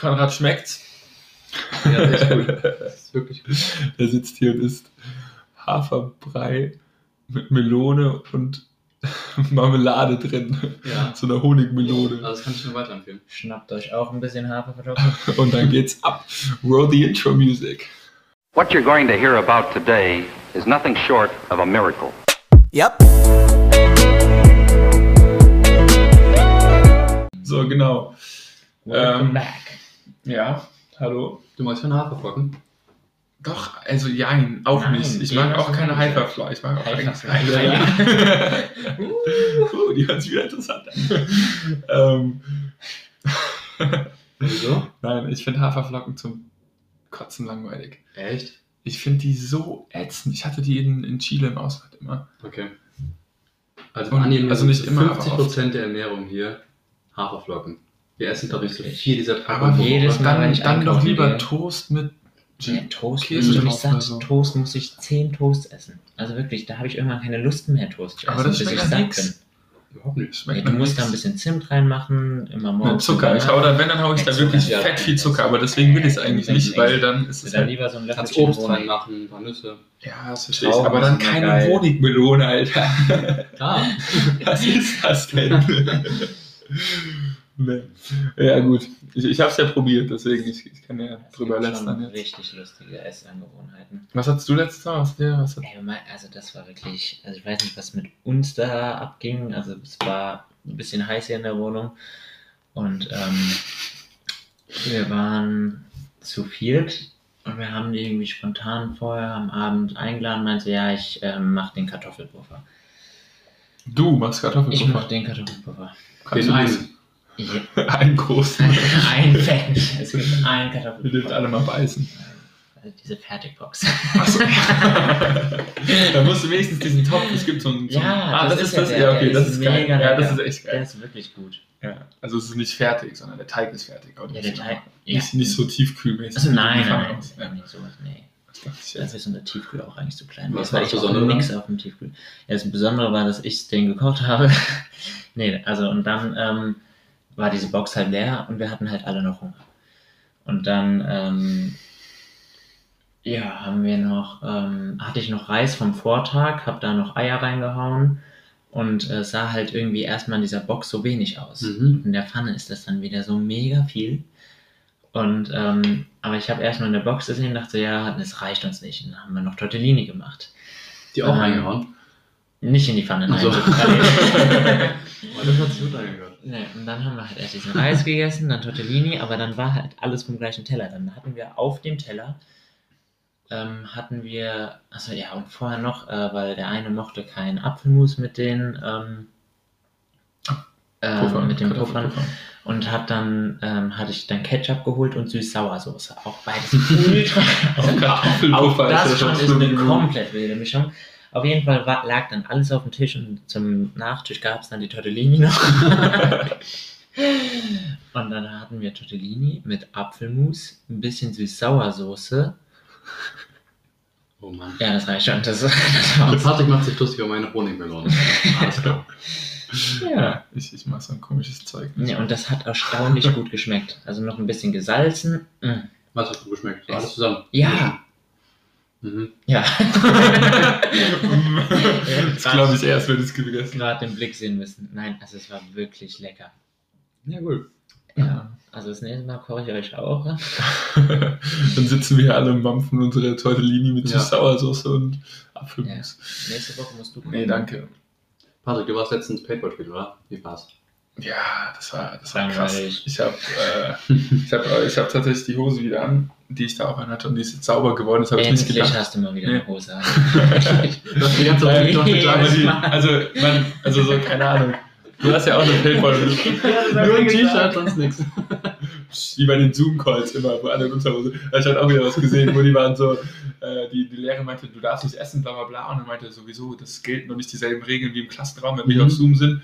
Konrad schmeckt's. Ja, das ist gut. Das ist wirklich gut. Der sitzt hier und isst Haferbrei mit Melone und Marmelade drin. Ja. So eine Honigmelone. Also das kann ich nur weiterempfehlen. Schnappt euch auch ein bisschen Haferflocken. Und dann geht's ab. Roll the intro music. What you're going to hear about today is nothing short of a miracle. Yep. So, genau. Welcome Ähm, back. Ja, hallo. Du magst keine Haferflocken? Doch, also jein, auch Nein, nicht. Ich mag auch keine. Hyperfly. Ich mag auch eigentlich Hyperfly. keine. uh, die hört sich wieder interessant an. ähm, Wieso? nein, ich finde Haferflocken zum Kotzen langweilig. Echt? Ich finde die so ätzend. Ich hatte die in, in Chile im Ausland immer. Okay. Also, Und- also nicht immer, aber 50% der Ernährung hier Haferflocken. Wir essen, glaube ich, so vier dieser Aber Packungen. jedes Mal, Woche. wenn dann, ich dann doch lieber gehe. Toast mit Nee, Toast Käse drauf oder satt. so. Toast muss ich 10 Toast essen. Also wirklich, da habe ich irgendwann keine Lust mehr, Toast zu essen, Aber das bis ich ja satt nix. bin. Überhaupt nicht. Schmeckt du musst da ein bisschen Zimt reinmachen, immer Mit morgens. Zucker. Ich hau da, wenn, dann hau ich Mit da Zucker, wirklich ja. fett viel Zucker, aber deswegen will ich es eigentlich nicht, ich- weil dann ist es dann lieber so ein Kannst Obst reinmachen, ein paar Nüsse. ja, das verstehe ich, aber dann keine geil. Honigmelone, Alter. Klar. Was ist das denn? nee. Ja gut, ich, ich habe es ja probiert, deswegen ich, ich kann ja Es drüber lästern jetzt. richtig lustige Essangewohnheiten. Was hattest du letztes Mal? Was, was hat, Ey, also das war wirklich, also ich weiß nicht, was mit uns da abging. Also es war ein bisschen heiß hier in der Wohnung und ähm, wir waren zu viert und wir haben die irgendwie spontan vorher am Abend eingeladen. Meinte, ja, ich ähm, mache den Kartoffelpuffer. du machst Ich Kartoffelpuffer. mache den Kartoffelpuffer. Kannst Den du einen. Ja, Einen großen. ein Fett. Es gibt einen Wir dürfen Kartoffelpuffer. alle mal beißen. Also diese Fertigbox. Achso. da musst du wenigstens diesen Topf, es gibt so einen. So Ja, ah, das das, ist ja das. der, Ja, okay, der das ist ist geil. mega Ja, das ist echt Der geil. ist wirklich gut. Ja, also es ist nicht fertig, sondern der Teig ist fertig. Aber Ja, nicht, der Teig. nicht, ja. nicht so tiefkühlmäßig. Also nein, nein, aus. nein, Ja, nicht sowas, nee. das jetzt. ist so eine Tiefkühl auch eigentlich zu klein. Was war das Besondere nichts auf dem Tiefkühl. Ja, das Besondere war, dass ich den gekocht habe. nee, also und dann ähm, war diese Box halt leer und wir hatten halt alle noch Hunger. Und dann, ähm, ja, haben wir noch, ähm, hatte ich noch Reis vom Vortag, habe da noch Eier reingehauen und äh, sah halt irgendwie erstmal in dieser Box so wenig aus. Mhm. In der Pfanne ist das dann wieder so mega viel. Und, ähm, aber ich habe erstmal in der Box gesehen und dachte, ja, das reicht uns nicht. Und dann haben wir noch Tortellini gemacht. Die auch Ähm, reingehauen. Nicht in die Pfanne, nein. So. Oh, das hat sich gut angehört. Nee, und dann haben wir halt erst diesen Reis gegessen, dann Tortellini, aber dann war halt alles vom gleichen Teller. Dann hatten wir auf dem Teller, ähm, hatten wir, also ja, und vorher noch, äh, weil der eine mochte keinen Apfelmus mit den, ähm, äh, Puffer, mit den Puffern. Und hat dann, ähm, hatte ich dann Ketchup geholt und Süß-Sauersoße. Auch beides ultra. Auch Kartoffelpuffer auch das ist schon ist eine komplett wilde Mischung. Auf jeden Fall war, lag dann alles auf dem Tisch und zum Nachtisch gab es dann die Tortellini noch. und dann hatten wir Tortellini mit Apfelmus, ein bisschen Süß-Sauersoße. Oh Mann. Ja, das reicht schon. Das, das. Patrick macht sich lustig über meine Honigmelone. Alles klar. Ja. Ich, ich mag so ein komisches Zeug. ja, und das hat erstaunlich gut geschmeckt. Also noch ein bisschen gesalzen. Mm. Was hat gut geschmeckt? Alles zusammen. Ja, Mhm. ja. das glaube ich erst, wenn du es gegessen gerade den Blick sehen müssen. Nein, also es war wirklich lecker. Ja, gut. Ja, also das nächste Mal koche ich euch auch. Dann sitzen wir hier alle und mampfen unsere Tortellini mit Ja. Süß-Sauersoße und Ja. Apfelmus. Nächste Woche musst du Nee, danke. Patrick, du warst letztens Paintball spielen, oder? Wie war's? Ja, das war, das war krass. Ich habe äh, ich hab, ich hab tatsächlich die Hose wieder an, die ich da auch anhatte und die ist jetzt sauber geworden. Das habe ich nicht Endlich gedacht. hast du mal wieder Nee. eine Hose an. Du hast die ganze Zeit noch die, Mann. also, man, also so, keine Ahnung. Du hast ja auch eine Paintball. Nur ein T-Shirt, sonst nichts. Wie bei den Zoom-Calls immer, wo alle in Unterhose. Ich halt auch wieder was gesehen, wo die waren so, äh, die, die Lehrerin meinte, du darfst nicht essen, bla bla bla. Und dann meinte sowieso, das gilt noch nicht dieselben Regeln wie im Klassenraum, wenn wir Mhm. auf Zoom sind.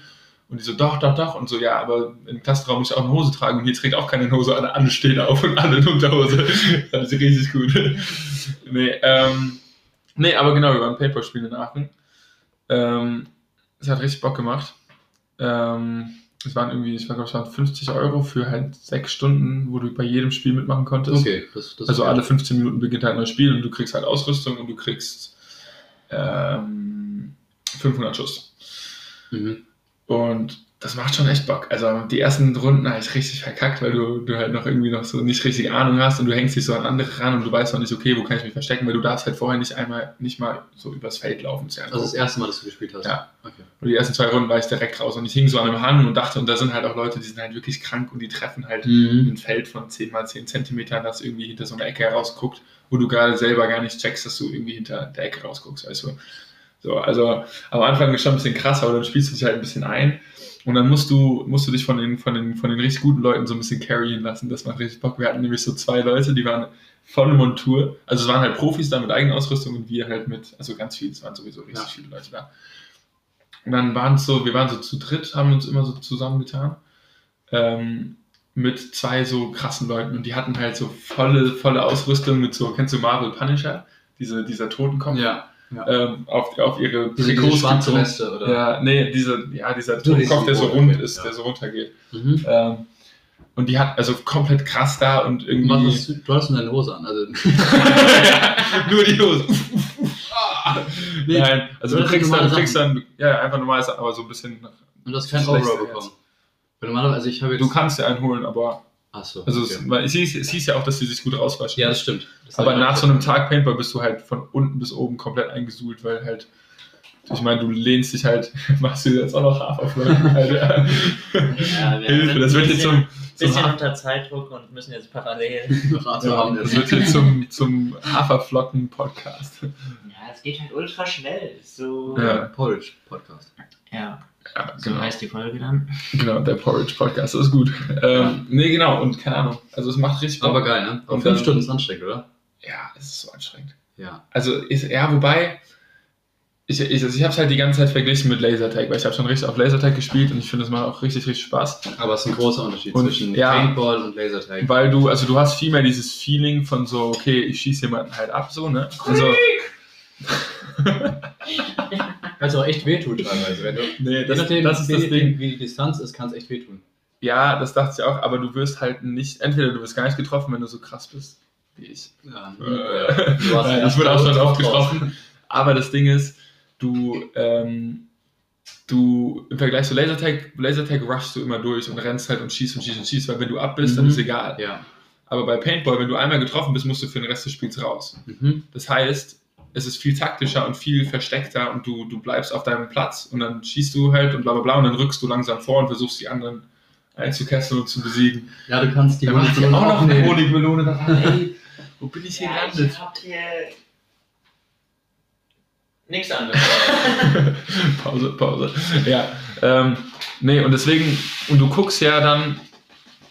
Und die so, doch, doch, doch. Und so, ja, aber im Klassenraum muss ich auch eine Hose tragen und hier trägt auch keine Hose. Alle, alle stehen auf und alle in Unterhose. Das ich richtig gut. nee, ähm, nee, aber genau, wir waren Paintball spielen in Aachen. Ähm, es hat richtig Bock gemacht. Ähm, es waren irgendwie, ich glaube, es waren 50 Euro für halt sechs Stunden, wo du bei jedem Spiel mitmachen konntest. Okay, das, das Also alle 15 Minuten beginnt halt ein neues Spiel und du kriegst halt Ausrüstung und du kriegst ähm, 500 Schuss. Mhm. Und das macht schon echt Bock. Also die ersten Runden habe ich richtig verkackt, weil du, du halt noch irgendwie noch so nicht richtig Ahnung hast und du hängst dich so an andere ran und du weißt noch nicht, okay, wo kann ich mich verstecken, weil du darfst halt vorher nicht einmal, nicht mal so übers Feld laufen. Das ist ja Das ist das erste Mal, dass du gespielt hast. Ja. Okay. und die ersten zwei Runden war ich direkt raus und ich hing so an einem Hang und dachte, und da sind halt auch Leute, die sind halt wirklich krank und die treffen halt Mhm. ein Feld von 10 mal 10 Zentimetern, das irgendwie hinter so einer Ecke herausguckt, wo du gerade selber gar nicht checkst, dass du irgendwie hinter der Ecke rausguckst, weißt du. So, also am Anfang ist schon ein bisschen krass, aber dann spielst du dich halt ein bisschen ein und dann musst du, musst du dich von den, von, den, von den richtig guten Leuten so ein bisschen carryen lassen. Das macht richtig Bock. Wir hatten nämlich so zwei Leute, die waren volle Montur. Also es waren halt Profis da mit eigener Ausrüstung und wir halt mit, also ganz viele, es waren sowieso richtig Ja. viele Leute da. Und dann waren es so, wir waren so zu dritt, haben uns immer so zusammengetan. Ähm, mit zwei so krassen Leuten und die hatten halt so volle, volle Ausrüstung mit so, kennst du Marvel Punisher? Diese, dieser Totenkopf? Ja. Ähm, auf, auf ihre Diese, diese Trikots schwarze gedruckt. Weste, oder? Ja, nee, diese, ja, dieser Totenkopf, der so rund ist, ja. der so runtergeht. Mhm. Ähm, und die hat also komplett krass da und irgendwie. was hast du, du hast eine Hose an. Also, Nur die Hose. Nee, Nein, also du du kriegst dann, du kriegst dann, ja, einfach normales, aber so ein bisschen. und du hast kein Schlechter Overall bekommen. Normalerweise, also ich habe jetzt. Du kannst ja einen holen, aber. Achso. Also okay. es, weil es hieß ja auch, dass die sich gut rauswaschen. Ja, das stimmt. Das aber nach so einem. Tag Paintball bist du halt von unten bis oben komplett eingesuhlt, weil halt. Ich meine, du lehnst dich halt, machst du jetzt auch noch Haferflocken. halt, ja. Ja, wir Hilfe, das wird jetzt zum, zum bisschen Ha- unter Zeitdruck und müssen jetzt parallel. Rate ja, haben das wird jetzt zum, zum Haferflocken-Podcast. Ja, es geht halt ultra schnell. So. Ja. Porridge Podcast. Ja, Ja, so genau. heißt die Folge dann. Genau, der Porridge-Podcast, das ist gut. Ähm, nee, genau, und keine Ahnung. Also es macht richtig Bock. Aber geil, ne? Und fünf Stunden ist anstrengend, oder? Ja, es ist so anstrengend. Ja. Also, ist, ja, wobei, ich, ich, also ich habe es halt die ganze Zeit verglichen mit Lasertag, weil ich habe schon richtig auf Lasertag gespielt und ich finde, es macht auch richtig, richtig Spaß. Aber es ist ein großer Unterschied Und- zwischen ja. Paintball und Lasertag. Weil du, also du hast viel mehr dieses Feeling von so, okay, ich schieße jemanden halt ab, so, ne? Also, Kannst auch echt wehtun teilweise. Wenn du, nee, das, nachdem, das ist wie, das Ding. wie die Distanz ist, kann es echt wehtun. Ja, das dachte ich auch, aber du wirst halt nicht, entweder du wirst gar nicht getroffen, wenn du so krass bist, wie ich. Ja, Äh, ich wurde auch schon oft getroffen. Aber das Ding ist, du, ähm, du im Vergleich zu Lasertag, Lasertag rushst du immer durch und rennst halt und schießt und schießt und schießt, weil wenn du ab bist, dann Mhm. ist egal. Ja. Aber bei Paintball, wenn du einmal getroffen bist, musst du für den Rest des Spiels raus. Mhm. Das heißt, es ist viel taktischer und viel versteckter und du, du bleibst auf deinem Platz und dann schießt du halt und bla bla bla und dann rückst du langsam vor und versuchst die anderen einzukesseln und zu besiegen. Ja, du kannst die ja auch noch eine. Honigmelone da rein. Ey, wo bin ich hier Ja, gelandet? ich hab hier nichts anderes. Pause, Pause. Ja, ähm, nee, und deswegen, und du guckst ja dann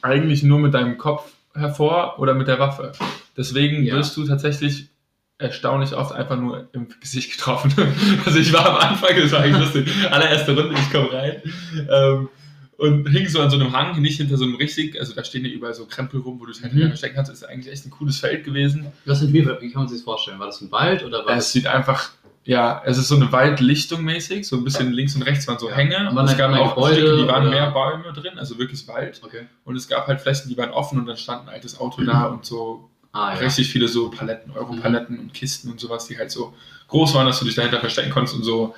eigentlich nur mit deinem Kopf hervor oder mit der Waffe. Deswegen Ja. wirst du tatsächlich erstaunlich oft einfach nur im Gesicht getroffen. Also ich war am Anfang, das war eigentlich lustig, allererste Runde, ich komme rein ähm, und hing so an so einem Hang, nicht hinter so einem richtig, also da stehen ja überall so Krempel rum, wo du dich halt Mhm. mhm. verstecken kannst. Das ist eigentlich echt ein cooles Feld gewesen. Was sind wir? Wie kann man sich das vorstellen? War das ein Wald oder war Es sieht einfach, ja, es ist so eine Waldlichtung mäßig, so ein bisschen links und rechts waren so Ja. Hänge. Und Und es waren gab auch Gebäude Stücke, die waren oder- mehr Bäume drin, also wirklich Wald. Okay. Und es gab halt Flächen, die waren offen und dann stand ein altes Auto da und so Ah, ja. richtig viele so Paletten, Europaletten und Kisten und sowas, die halt so groß waren, dass du dich dahinter verstecken konntest und so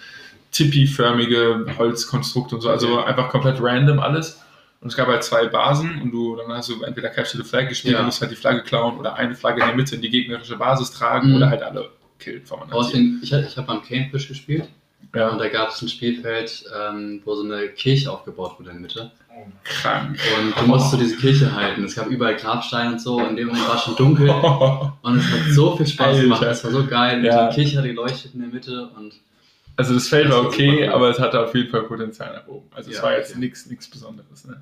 Tipi-förmige Holzkonstrukte und so, also Okay. einfach komplett random alles. Und es gab halt zwei Basen und du, dann hast du entweder Capture the Flag gespielt, Ja. du musst halt die Flagge klauen oder eine Flagge in der Mitte in die gegnerische Basis tragen Mhm. oder halt alle Team. den, ich ich habe am Canefish gespielt Ja. und da gab es ein Spielfeld, ähm, wo so eine Kirche aufgebaut wurde in der Mitte. Krank. Und du musst so diese Kirche halten. Es gab überall Grabsteine und so. In dem Moment war es schon dunkel. Und es hat so viel Spaß gemacht. Es war so geil. Ja. Die Kirche hat geleuchtet in der Mitte. Und Also das Feld Das war war okay, cool. aber es hatte auf jeden Fall Potenzial nach oben. Also es Ja, war jetzt okay. nichts nichts Besonderes. Ne?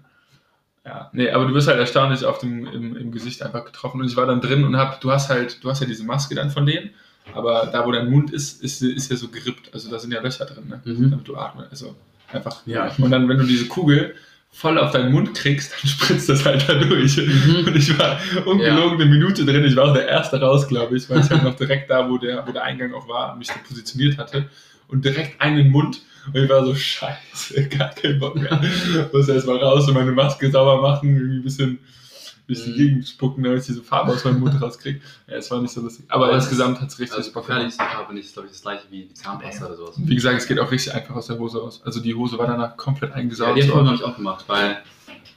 Ja, nee, aber du bist halt erstaunlich auf dem, im, im Gesicht einfach getroffen und ich war dann drin und hab, du hast halt, du hast ja diese Maske dann von denen, aber da wo dein Mund ist, ist, ist ja so gerippt, also da sind ja Löcher drin, ne? Mhm. damit du atmest, also einfach. Ja. Und dann, wenn du diese Kugel voll auf deinen Mund kriegst, dann spritzt das halt da durch. Mhm. Und ich war ungelogen eine Minute drin, ich war auch der Erste raus, glaube ich, weil ich halt noch direkt da, wo der, wo der Eingang auch war, mich so positioniert hatte. und direkt einen Mund. Und ich war so, scheiße, gar keinen Bock mehr. Muss erstmal raus und meine Maske sauber machen, irgendwie ein bisschen, bisschen Mhm. gegenspucken, damit ich diese Farbe aus meinem Mund rauskriege. Ja, es war nicht so lustig. Aber, Aber es insgesamt hat es richtig Also Bock gemacht. die Farbe nicht, glaube ich, das gleiche wie die Zahnpasta oder sowas. Wie gesagt, es geht auch richtig einfach aus der Hose aus. Also die Hose war danach komplett Ja, eingesaugt. die so. Erfahrung habe ich auch gemacht, weil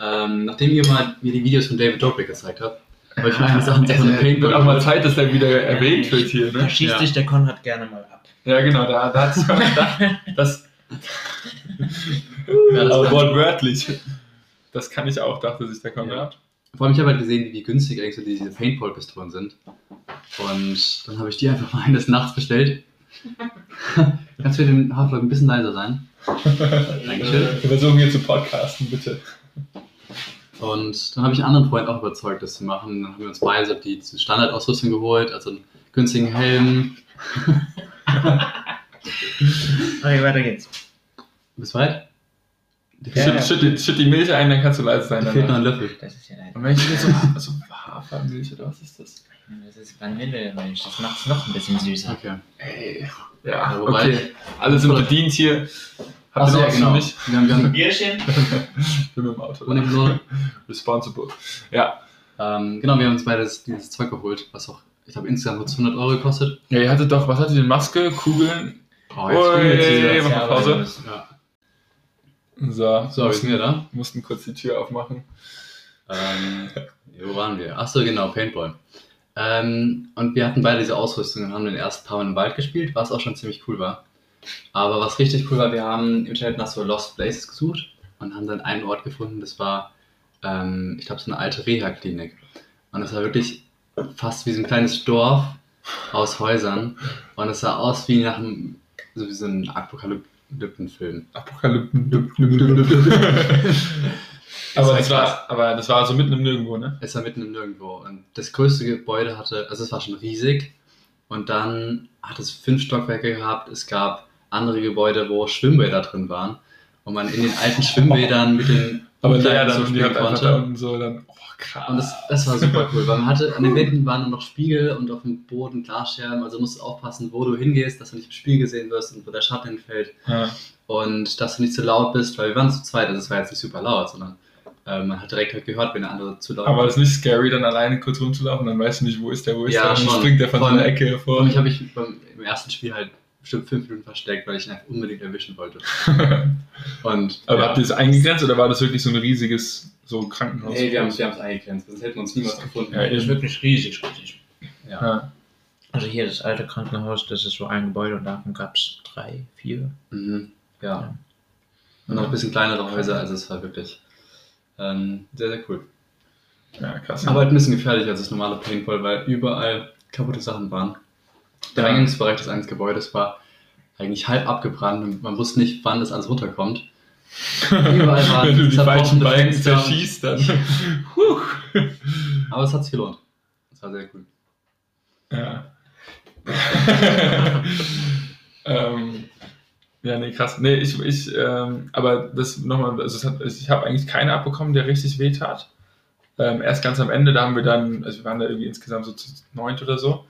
ähm, nachdem ihr mal mir die Videos von David Dobrik gezeigt habt, habe ich meine Sachen Es von wird auch mal Zeit, dass der wieder erwähnt wird hier, Da ne? schießt Ja. sich der Konrad gerne mal ab. Ja, genau, da, da hat es das, Ja, das aber wortwörtlich. Das kann ich auch, dachte sich der Konrad. Vor allem, ich habe halt gesehen, wie günstig eigentlich so diese Paintball-Pistolen sind. Und dann habe ich die einfach mal eines Nachts bestellt. Kannst du mit dem Haarflug ein bisschen leiser sein? Dankeschön. Wir versuchen hier zu podcasten, bitte. Und dann habe ich einen anderen Freund auch überzeugt, das zu machen. Dann haben wir uns beide so die Standardausrüstung geholt, also einen günstigen Helm. Okay, weiter geht's. Bis weit? Ja, fehlt, ja. Schütt, schütt, schütt die Milch ein, dann kannst du leise sein. die fehlt noch ein. Löffel. Das ist ja leider. Und wenn ich jetzt so, so Hafermilch oder was ist das? Das ist Vanillemensch. Das macht es noch ein bisschen süßer. Okay. Ey. Ja, Ja, wobei- okay. Alle sind bedient hier. Habt ihr ja, noch was genau. für mich? Wir haben, wir haben Bierchen? Ich bin mit dem Auto. ohne Gnur. Responsible. Ja. ähm, genau, wir haben uns beides dieses Zeug geholt, was auch, ich glaube, insgesamt nur 200 Euro gekostet. Ja, ihr hattet doch, was hattet ihr denn? Maske, Kugeln? Oh, jetzt Ui, hier. mach mal Pause. Ja. So, So, wir sind wir da. mussten kurz die Tür aufmachen. Ähm, wo waren wir? Achso, genau, Paintball. Ähm, und wir hatten beide diese Ausrüstung und haben den ersten paar Mal im Wald gespielt, was auch schon ziemlich cool war. Aber was richtig cool war, wir haben im Internet nach so Lost Places gesucht und haben dann einen Ort gefunden, das war, ähm, ich glaube, so eine alte Reha-Klinik. Und das war wirklich fast wie so ein kleines Dorf aus Häusern. Und es sah aus wie nach einem, so wie so ein Apokalyptenfilm. Apokalypten. aber, das war, aber das war so mitten im Nirgendwo, ne? Es war mitten im Nirgendwo. Und das größte Gebäude hatte, also es war schon riesig. Und dann hat es fünf Stockwerke gehabt. Es gab andere Gebäude, wo Schwimmbäder drin waren. Und man in den alten Schwimmbädern mit den Aber Umkleiden der so dann, die hat einfach konnte. da unten so dann, oh krass. Und das, das war super cool, weil man hatte, an den Wänden waren dann noch Spiegel und auf dem Boden Glasscherben. Also musst du aufpassen, wo du hingehst, dass du nicht im Spiegel gesehen wirst und wo der Schatten hinfällt. ja. Und dass du nicht zu laut bist, weil wir waren zu zweit, also es war jetzt nicht super laut, sondern äh, man hat direkt halt gehört, wenn der andere zu laut Aber es ist nicht scary, dann alleine kurz rumzulaufen, dann weißt du nicht, wo ist der, wo ist Ja, der, und dann springt der von so Voll. einer Ecke hervor. Und ich habe mich beim, im ersten Spiel halt bestimmt fünf Minuten versteckt, weil ich ihn einfach unbedingt erwischen wollte. Und Aber ja. habt ihr das eingegrenzt oder war das wirklich so ein riesiges so Krankenhaus? Nee, wir haben es eingegrenzt, sonst hätten wir uns niemals gefunden. Ja, Das ist wirklich riesig, riesig. Ja. Ja. Also hier das alte Krankenhaus, das ist so ein Gebäude und davon gab es drei, vier. Mhm. ja. Ja. Und noch ein bisschen kleinere Häuser, also es war wirklich ähm, sehr, sehr cool. ja, krass. Aber halt ein bisschen gefährlicher als das normale Paintball, weil überall kaputte Sachen waren. Der Ja. Eingangsbereich des eines Gebäudes war eigentlich halb abgebrannt und man wusste nicht, wann das alles runterkommt. Überall waren Wenn du die falschen Balken zerschießt, dann. Aber es hat sich gelohnt. Das war sehr cool. Ja. ähm, ja, nee, krass. Nee, ich, ich ähm, aber das nochmal, also hat, ich habe eigentlich keine abbekommen, der richtig weh tat. Ähm, erst ganz am Ende, da haben wir dann, also wir waren da irgendwie insgesamt so zu neunt oder so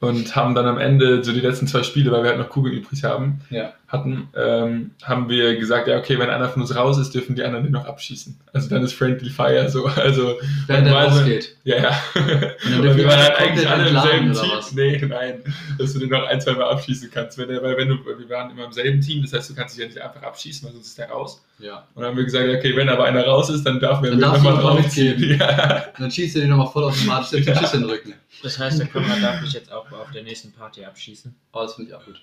und haben dann am Ende so die letzten zwei Spiele, weil wir halt noch Kugeln übrig haben, Ja. Hatten, ähm, haben wir gesagt, ja, okay, wenn einer von uns raus ist, dürfen die anderen den noch abschießen. Also dann ist Friendly Fire so, also Wenn der rausgeht. ja, ja. dann Und dürfen wir waren halt eigentlich alle im selben Team. was? Nee, nein. Dass du den noch ein, zwei Mal abschießen kannst. Wenn der, weil wenn du, wir waren immer im selben Team, das heißt, du kannst dich ja nicht einfach abschießen, weil sonst ist der raus. Ja. Und dann haben wir gesagt, okay, wenn aber einer raus ist, dann darf wir Dann darfst nochmal draufziehen. Ja. Dann schießt er den nochmal vollautomatisch den Schuss in den Rücken. Das heißt, der Konrad darf mich jetzt auch auf der nächsten Party abschießen. Oh, das finde ich auch gut.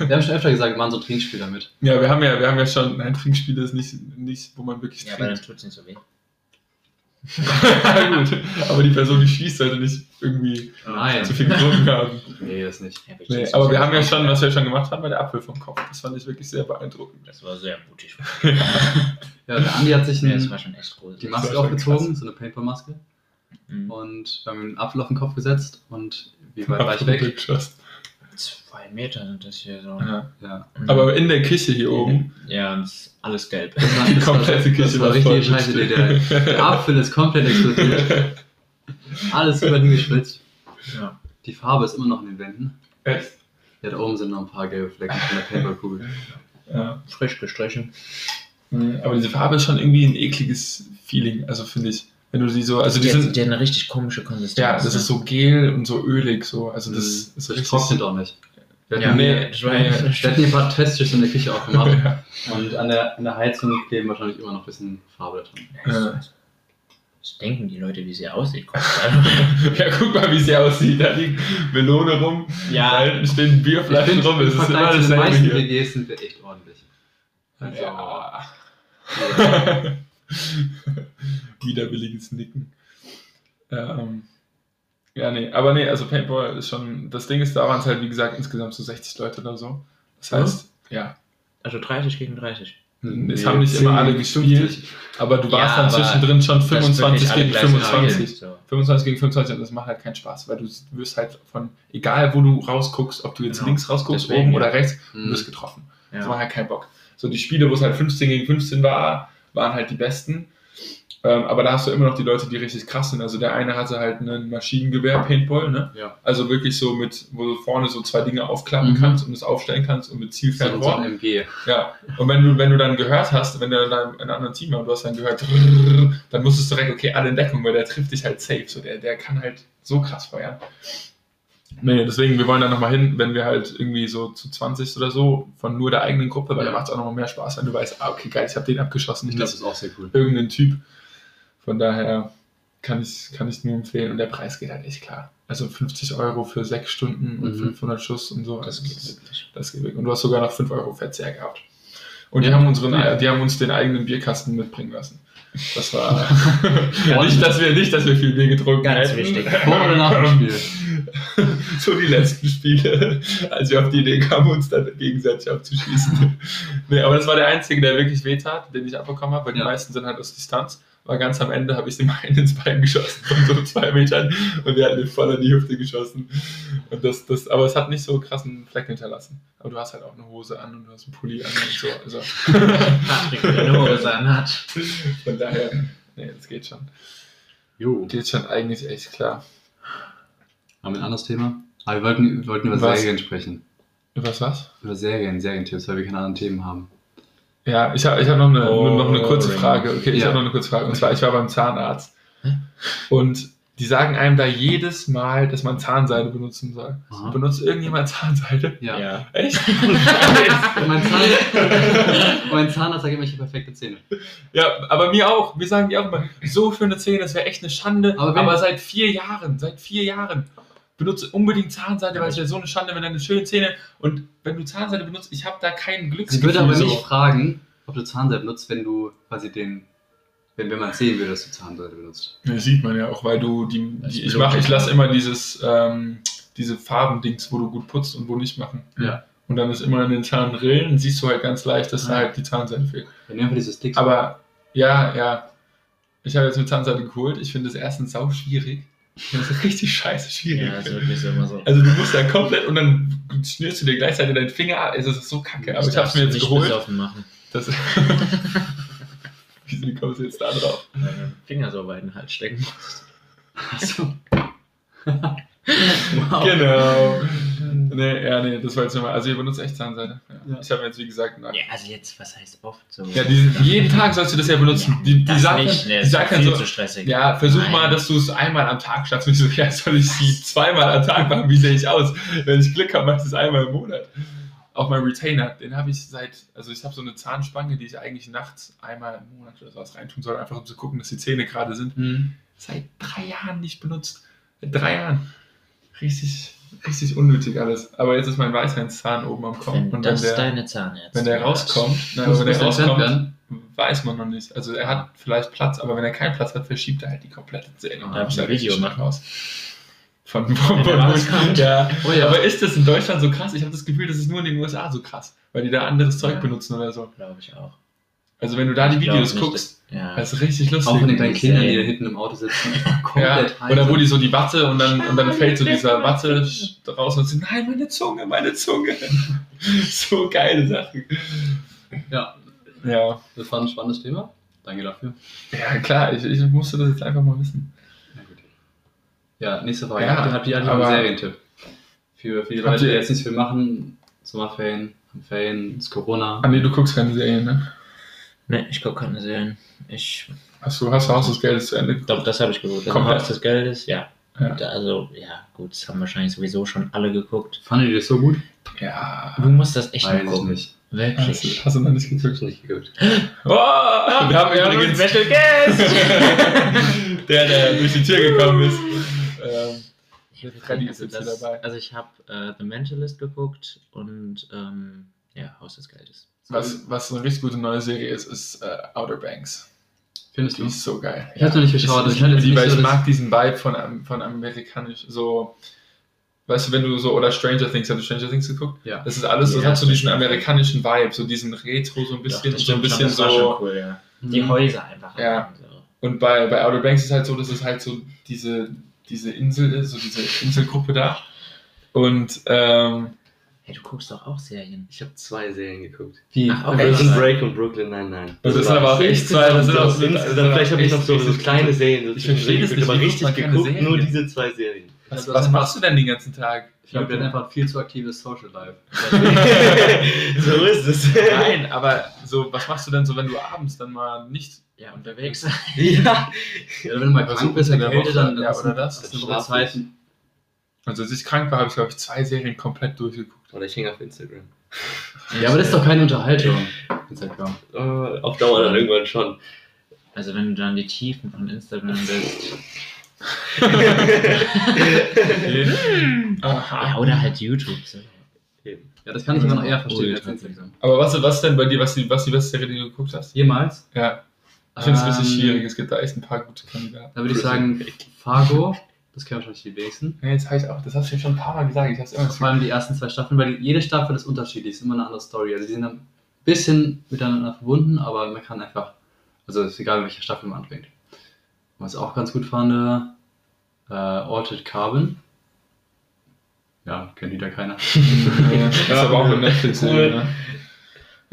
Wir haben schon öfter gesagt, wir machen so ein Trinkspiel damit. ja, wir haben ja, wir haben ja schon, nein, Trinkspiele ist nicht, nicht wo man wirklich Ja, aber dann trinkt. tut es nicht so weh. Gut, aber die Person, die schießt, sollte nicht irgendwie Nein. zu viel getrunken haben. Nee, das nicht. Ja, Nee, aber wir haben ja schon, was wir schon gemacht haben, war der Apfel vom Kopf. Das fand ich wirklich sehr beeindruckend. Das war sehr mutig. Ja, der Andi hat sich Ja, das ein, war schon echt groß. die Maske war schon aufgezogen, so eine Paintball-Maske. Mhm. Und wir haben einen Apfel auf den Kopf gesetzt und wie weit war ich weg? Geschossen. Zwei Meter sind das hier so. Ja. Ja. Aber in der Küche hier oben, Ja, und es ist alles gelb. Das war, Die war, komplette Küche das war war richtig voll scheiße. Der, der, Apfel ist komplett explodiert. Alles über den gespritzt. Ja. Die Farbe ist immer noch in den Wänden. echt. Ja, da oben sind noch ein paar gelbe Flecken von der Paintball-Kugel. Ja. Frisch gestrichen. Mhm, Aber diese Farbe ist schon irgendwie ein ekliges Feeling, also finde ich. Wenn du sie so, also die die, sind, die hat eine richtig komische Konsistenz. ja, das ne? ist so gel und so ölig, so. Also das Mhm. ist das richtig. trocknet auch nicht. Wir Ja, nee, das ja- wir hatten ein paar Testschüsse in der Küche auch gemacht. Ja. Und an der, an der Heizung kleben wahrscheinlich immer noch ein bisschen Farbe dran. Ja. Was denken die Leute, wie sie aussieht? ja, guck mal, wie sie aussieht. Da liegt Melone rum, da hinten stehen Bierflaschen find, rum. Es ist immer dasselbe meisten hier. WGs sind wir echt ordentlich. Also, Ja. ja. Widerwilliges Nicken. Ähm, ja, nee, aber nee, also Paintball ist schon, das Ding ist, da waren es halt, wie gesagt, insgesamt so 60 Leute oder so. Das heißt, ja, Also 30 gegen 30. es haben nicht immer alle gespielt, aber du warst Ja, dann zwischendrin schon dass 25 wirklich alle gegen gleich 25. spielen, So. 25 gegen 25 und das macht halt keinen Spaß, weil du wirst halt von, egal wo du rausguckst, ob du jetzt Genau. links rausguckst, Deswegen, oben ja. oder rechts, du Mhm. wirst getroffen. Das Ja. macht halt keinen Bock. So die Spiele, wo es halt 15 gegen 15 war, waren halt die besten. Ähm, aber da hast du immer noch die Leute, die richtig krass sind. Also der eine hatte halt ein Maschinengewehr, Paintball, ne? Ja. Also wirklich so mit, wo du vorne so zwei Dinge aufklappen Mhm. kannst und es aufstellen kannst und mit So, so Zielfernrohr. ein MG. Ja. Und wenn du, wenn du dann gehört hast, wenn der dann in einem anderen Team war und du hast dann gehört, dann musstest du direkt, okay, alle in Deckung, weil der trifft dich halt safe. So, der, der kann halt so krass feuern. Nee, deswegen, wir wollen da nochmal hin, wenn wir halt irgendwie so zu 20 oder so von nur der eigenen Gruppe, weil Ja. da macht es auch nochmal mehr Spaß, wenn du weißt, ah, okay, geil, ich habe den abgeschossen, Ich glaube, das ist auch sehr cool. irgendein Typ. Von daher kann ich, kann ich nur empfehlen und der Preis geht halt echt klar. Also 50 Euro für 6 Stunden und Mhm. 500 Schuss und so. Das Also geht wirklich. das geht weg. Und du hast sogar noch 5 Euro Verzehr gehabt. Und die, Ja. haben unseren, Ja. die haben uns den eigenen Bierkasten mitbringen lassen. Das war nicht, dass wir, nicht, dass wir viel Bier getrunken Ganz hätten. wichtig. Vor oder nach dem Spiel? so die letzten Spiele, als wir auf die Idee kamen, uns dann gegenseitig abzuschießen. nee, aber das war der einzige, der wirklich wehtat, den ich abbekommen habe, weil die meisten sind halt aus Distanz. War ganz am Ende, habe ich dem einen ins Bein geschossen von so zwei Metern und der hat mir voll in die Hüfte geschossen. Und das, das, aber es hat nicht so krassen Fleck hinterlassen. Aber du hast halt auch eine Hose an und du hast einen Pulli an und so. Also Patrick, der eine Hose anhat. von daher, nee, das geht schon. Jo. Geht schon eigentlich echt klar. Haben wir ein anderes Thema? Aber wir wollten, wir wollten über Was? Serien sprechen. Über was? Über Serien, Serientipps, weil wir keine anderen Themen haben. Ja, ich habe ich hab noch, eine, Oh, noch eine kurze. Frage. Okay, ich Ja. habe noch eine kurze Frage. Und zwar, ich war beim Zahnarzt. Und die sagen einem da jedes Mal, dass man Zahnseide benutzen soll. Aha. Benutzt irgendjemand Zahnseide? Ja. Echt? mein, Zahn, mein Zahnarzt sagt immer, ich habe perfekte Zähne. ja, aber mir auch. Wir sagen die auch immer, so schöne Zähne, das wäre echt eine Schande. Aber Aber, seit vier Jahren, seit vier Jahren benutze unbedingt Zahnseide, weil es wäre so eine Schande, wenn deine schönen Zähne und wenn du Zahnseide benutzt, ich habe da kein Sie Glücksgefühl. würde aber so. nicht fragen, ob du Zahnseide benutzt, wenn du quasi den, wenn, wenn man sehen würde, dass du Zahnseide benutzt. Ja, sieht man ja auch, weil du die, Das die ich mache, ich lasse immer dieses ähm, diese Farbendings, wo du gut putzt und wo nicht machen. Ja. Und dann ist immer in den Zahnrillen, siehst du halt ganz leicht, dass da Ja. halt die Zahnseide fehlt. Wenn du einfach diese Sticks Aber ja, ja. Ich habe jetzt eine Zahnseide geholt. Ich finde es erstens sau schwierig. Das ist richtig scheiße schwierig. Ja, ist wirklich immer so. Also du musst da komplett und dann schnürst du dir gleichzeitig deinen Finger ab. Es ist so kacke. Aber ich habe es mir jetzt nicht geholt. besoffen machen. Das Wieso wie kommst du jetzt da drauf? Finger so weit in den Hals stecken musst. Achso. wow. Genau. Nee, ja, nee, das war jetzt nochmal. Also ihr benutzt echt Zahnseide. Ja. Ja. Ich habe jetzt, wie gesagt, nach. Ja, also jetzt, was heißt oft so? Ja, die, jeden Tag sollst du das ja benutzen. Die, die das sagen, nicht, ne, die dann viel so, zu stressig. ja, versuch Nein. mal, dass du es einmal am Tag schaffst. Und ich so, ja, soll ich sie zweimal am Tag machen? Wie sehe ich aus? Wenn ich Glück habe, mach ich es einmal im Monat. Auch mein Retainer, den habe ich seit, also ich habe so eine Zahnspange, die ich eigentlich nachts einmal im Monat oder sowas reintun soll, einfach um zu gucken, dass die Zähne gerade sind. Hm. Seit drei Jahren nicht benutzt. Seit drei Jahren. Richtig, richtig unnötig alles. Aber jetzt ist mein Weisheitszahn oben am. Wenn Und wenn das der, deine Zahnärztin wenn der rauskommt, na, wenn der rauskommt, weiß man noch nicht. Also er hat vielleicht Platz, aber wenn er keinen Platz hat, verschiebt er halt die komplette Zähne. Und Darf ich ein Video machen? Aus. Von, Wenn rauskommt? ja. Oh ja. Aber ist das in Deutschland so krass? Ich habe das Gefühl, das ist nur in den USA so krass, weil die da anderes Zeug Ja. benutzen oder so. Glaube ich auch. Also wenn du da die Videos nicht, guckst, Ja. das ist richtig lustig. Auch von den kleinen Die Kindern, die da hinten im Auto sitzen. Ja, oder wo die so die Watte und dann, und dann fällt so dieser Watte raus und sie, nein, meine Zunge, meine Zunge. so geile Sachen. Ja, Ja, das war ein spannendes Thema. Danke dafür. ja klar, ich, ich musste das jetzt einfach mal wissen. Ja, gut. Ja, nächste Frage. Ja, Habt ihr ihr einen Serientipp? Für, für die Leute, die jetzt nicht viel machen, Sommerferien, Ferien, ist Corona. Ah, nee, du guckst keine Serien, ne? Ne, ich gucke keine Serien. Ich Hast du, hast du Haus des Geldes zu Ende geguckt? Doch, das habe ich geguckt. Komplett. Haus des Geldes, ja. Ja. Also, ja, gut, das haben wahrscheinlich sowieso schon alle geguckt. Fandet ihr das so gut? Ja. Du musst das echt Weiß ich gucken. nicht. Hast Wirklich. du, hast du noch nicht geguckt? Nicht geguckt. Oh, wir haben übrigens Special Guest! der, der durch die Tür gekommen ist. Ähm, Ja, ist also das- dabei. Also ich habe äh, The Mentalist geguckt und ähm, ja, Haus des Geldes. Was, was eine richtig gute neue Serie ist, ist äh, Outer Banks. Findest Die du? ist so geil. Ich hab's noch nicht geschaut, Ich, ich ich die, nicht weil so ich mag diesen Vibe von, Am- von amerikanisch, so, weißt du, wenn du so, oder Stranger Things, hast du Stranger Things geguckt? Ja. Das ist alles, das Ja, hat so diesen amerikanischen Vibe, so diesen Retro, so ein bisschen, Doch, das so ein bisschen schon, das war schon so. cool, ja. Die Mhm. Häuser einfach. Ja. So. Und bei, bei Outer Banks ist halt so, dass es halt so diese, diese Insel ist, so diese Inselgruppe da. Und ähm, Hey, du guckst doch auch Serien. Ich habe zwei Serien geguckt. Wie? Ach, okay. Prison? Break und Brooklyn Nine-Nine. das sind aber auch echt zwei, das sind auch so, dann vielleicht habe ich noch so, so kleine Serien. So Ich verstehe das nicht, aber richtig geguckt, nur Serien? diese zwei Serien. Was, was machst du denn den ganzen Tag? Ich glaube, der hat einfach viel zu aktives Social Life. so ist es. Nein, aber so, was machst du denn so, wenn du abends dann mal nicht Ja, unterwegs. ja. Ja, wenn du mal Also krank bist, unter der erkältet, dann, dann ja, oder das? ist eine Schlaf Zeit. Also als ich krank war, habe ich glaube ich zwei Serien komplett durchgeguckt. Oder ich hänge auf Instagram. Ja, aber das ist doch keine Unterhaltung. Instagram. Äh, auf Dauer dann irgendwann schon. Also wenn du dann die Tiefen von Instagram bist. Ja, oder halt YouTube. So. Ja, das kann ich immer noch eher verstehen als. Instagram. Aber was, was denn bei dir, was die, was die beste Serie, die du geguckt hast? Jemals? Ja, ich finde es richtig Ähm, schwierig. Es gibt da echt ein paar gute Kandidaten. Da würde ich sagen, Fargo. Das kennen wahrscheinlich die wenigsten. Ja, jetzt habe ich auch, das hast du schon ein paar Mal gesagt. Ich immer Vor allem die ersten zwei Staffeln, weil die, jede Staffel ist unterschiedlich, ist immer eine andere Story. Also die sind ein bisschen miteinander verbunden, aber man kann einfach, also es ist egal, welche Staffel man anfängt. Was ich auch ganz gut fand, äh, Altered Carbon. Ja, kennt wieder keiner. Ja, das ist aber auch eine Netflix-Serie, ne?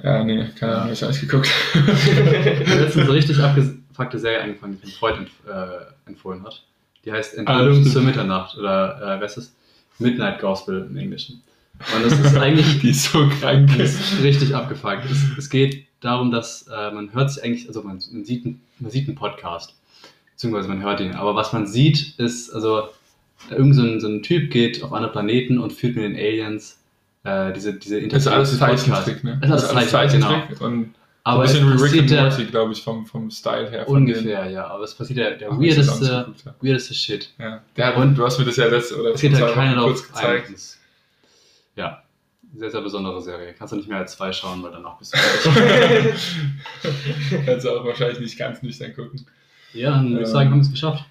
Ja, nee, keine Ahnung, Ja. ich habe nicht geguckt. Letztens eine richtig abgefuckte Serie angefangen, die ein Freund empf äh, empfohlen hat. Die heißt Ah, Enthüllung stimmt. zur Mitternacht oder äh, was ist? Midnight Gospel im Englischen. Und das ist eigentlich Die ist so krank. Ist richtig abgefuckt. Es, es geht darum, dass äh, man hört sich eigentlich, also man, man, sieht, einen- man sieht einen Podcast, beziehungsweise man hört ihn, aber was man sieht, ist, also irgend so ein, so ein Typ geht auf andere Planeten und führt mit den Aliens äh, diese, diese Das ist alles. Zeichentrick, ne? Das ist alles Zeichentrick, Zeichentrick und Aber ein es bisschen wie Rick and Morty, glaube ich, vom, vom Style her. Von ungefähr, ja, aber es passiert der, der Ach, auch weirdeste, geguckt, ja. weirdeste Shit. Ja. Der hat, Und- du hast mir das ja letzte oder Es geht halt keiner kurz gezeigt. Ja, sehr, sehr besondere Serie. Kannst du nicht mehr als zwei schauen, weil danach bist du. Kannst du auch wahrscheinlich nicht ganz nüchtern gucken. ja, dann würde ich Ähm, sagen, haben wir es geschafft.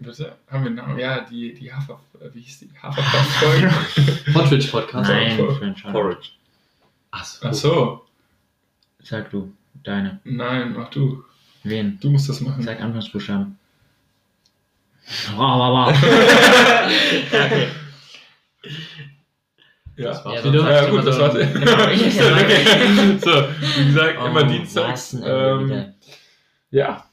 Bitte? Haben wir einen Namen? Ja, die, die Hafer, äh, wie hieß die? Haferflocken-Folge? Podwitch Podcast. Nein, Porridge. Porridge. Achso. Ach so. Sag du, deine. Nein, mach du. Wen? Du musst das machen. Sag Anfangsbuchstaben. Wow, wow, wow. Ja. Das war's Ja, Ja, gut, immer das so- war's. Genau. okay. So, wie gesagt, immer Oh, dienstags. was denn Ähm, ja,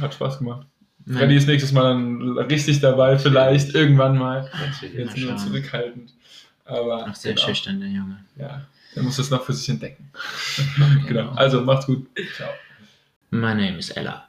hat Spaß gemacht. Nein. Freddy ist nächstes Mal dann richtig dabei, vielleicht irgendwann mal. Jetzt nur schauen. zurückhaltend. Aber Ach, sehr genau. schüchtern, der Junge. Ja, er muss das noch für sich entdecken. genau. Also macht's gut. Ciao. My name is Ella.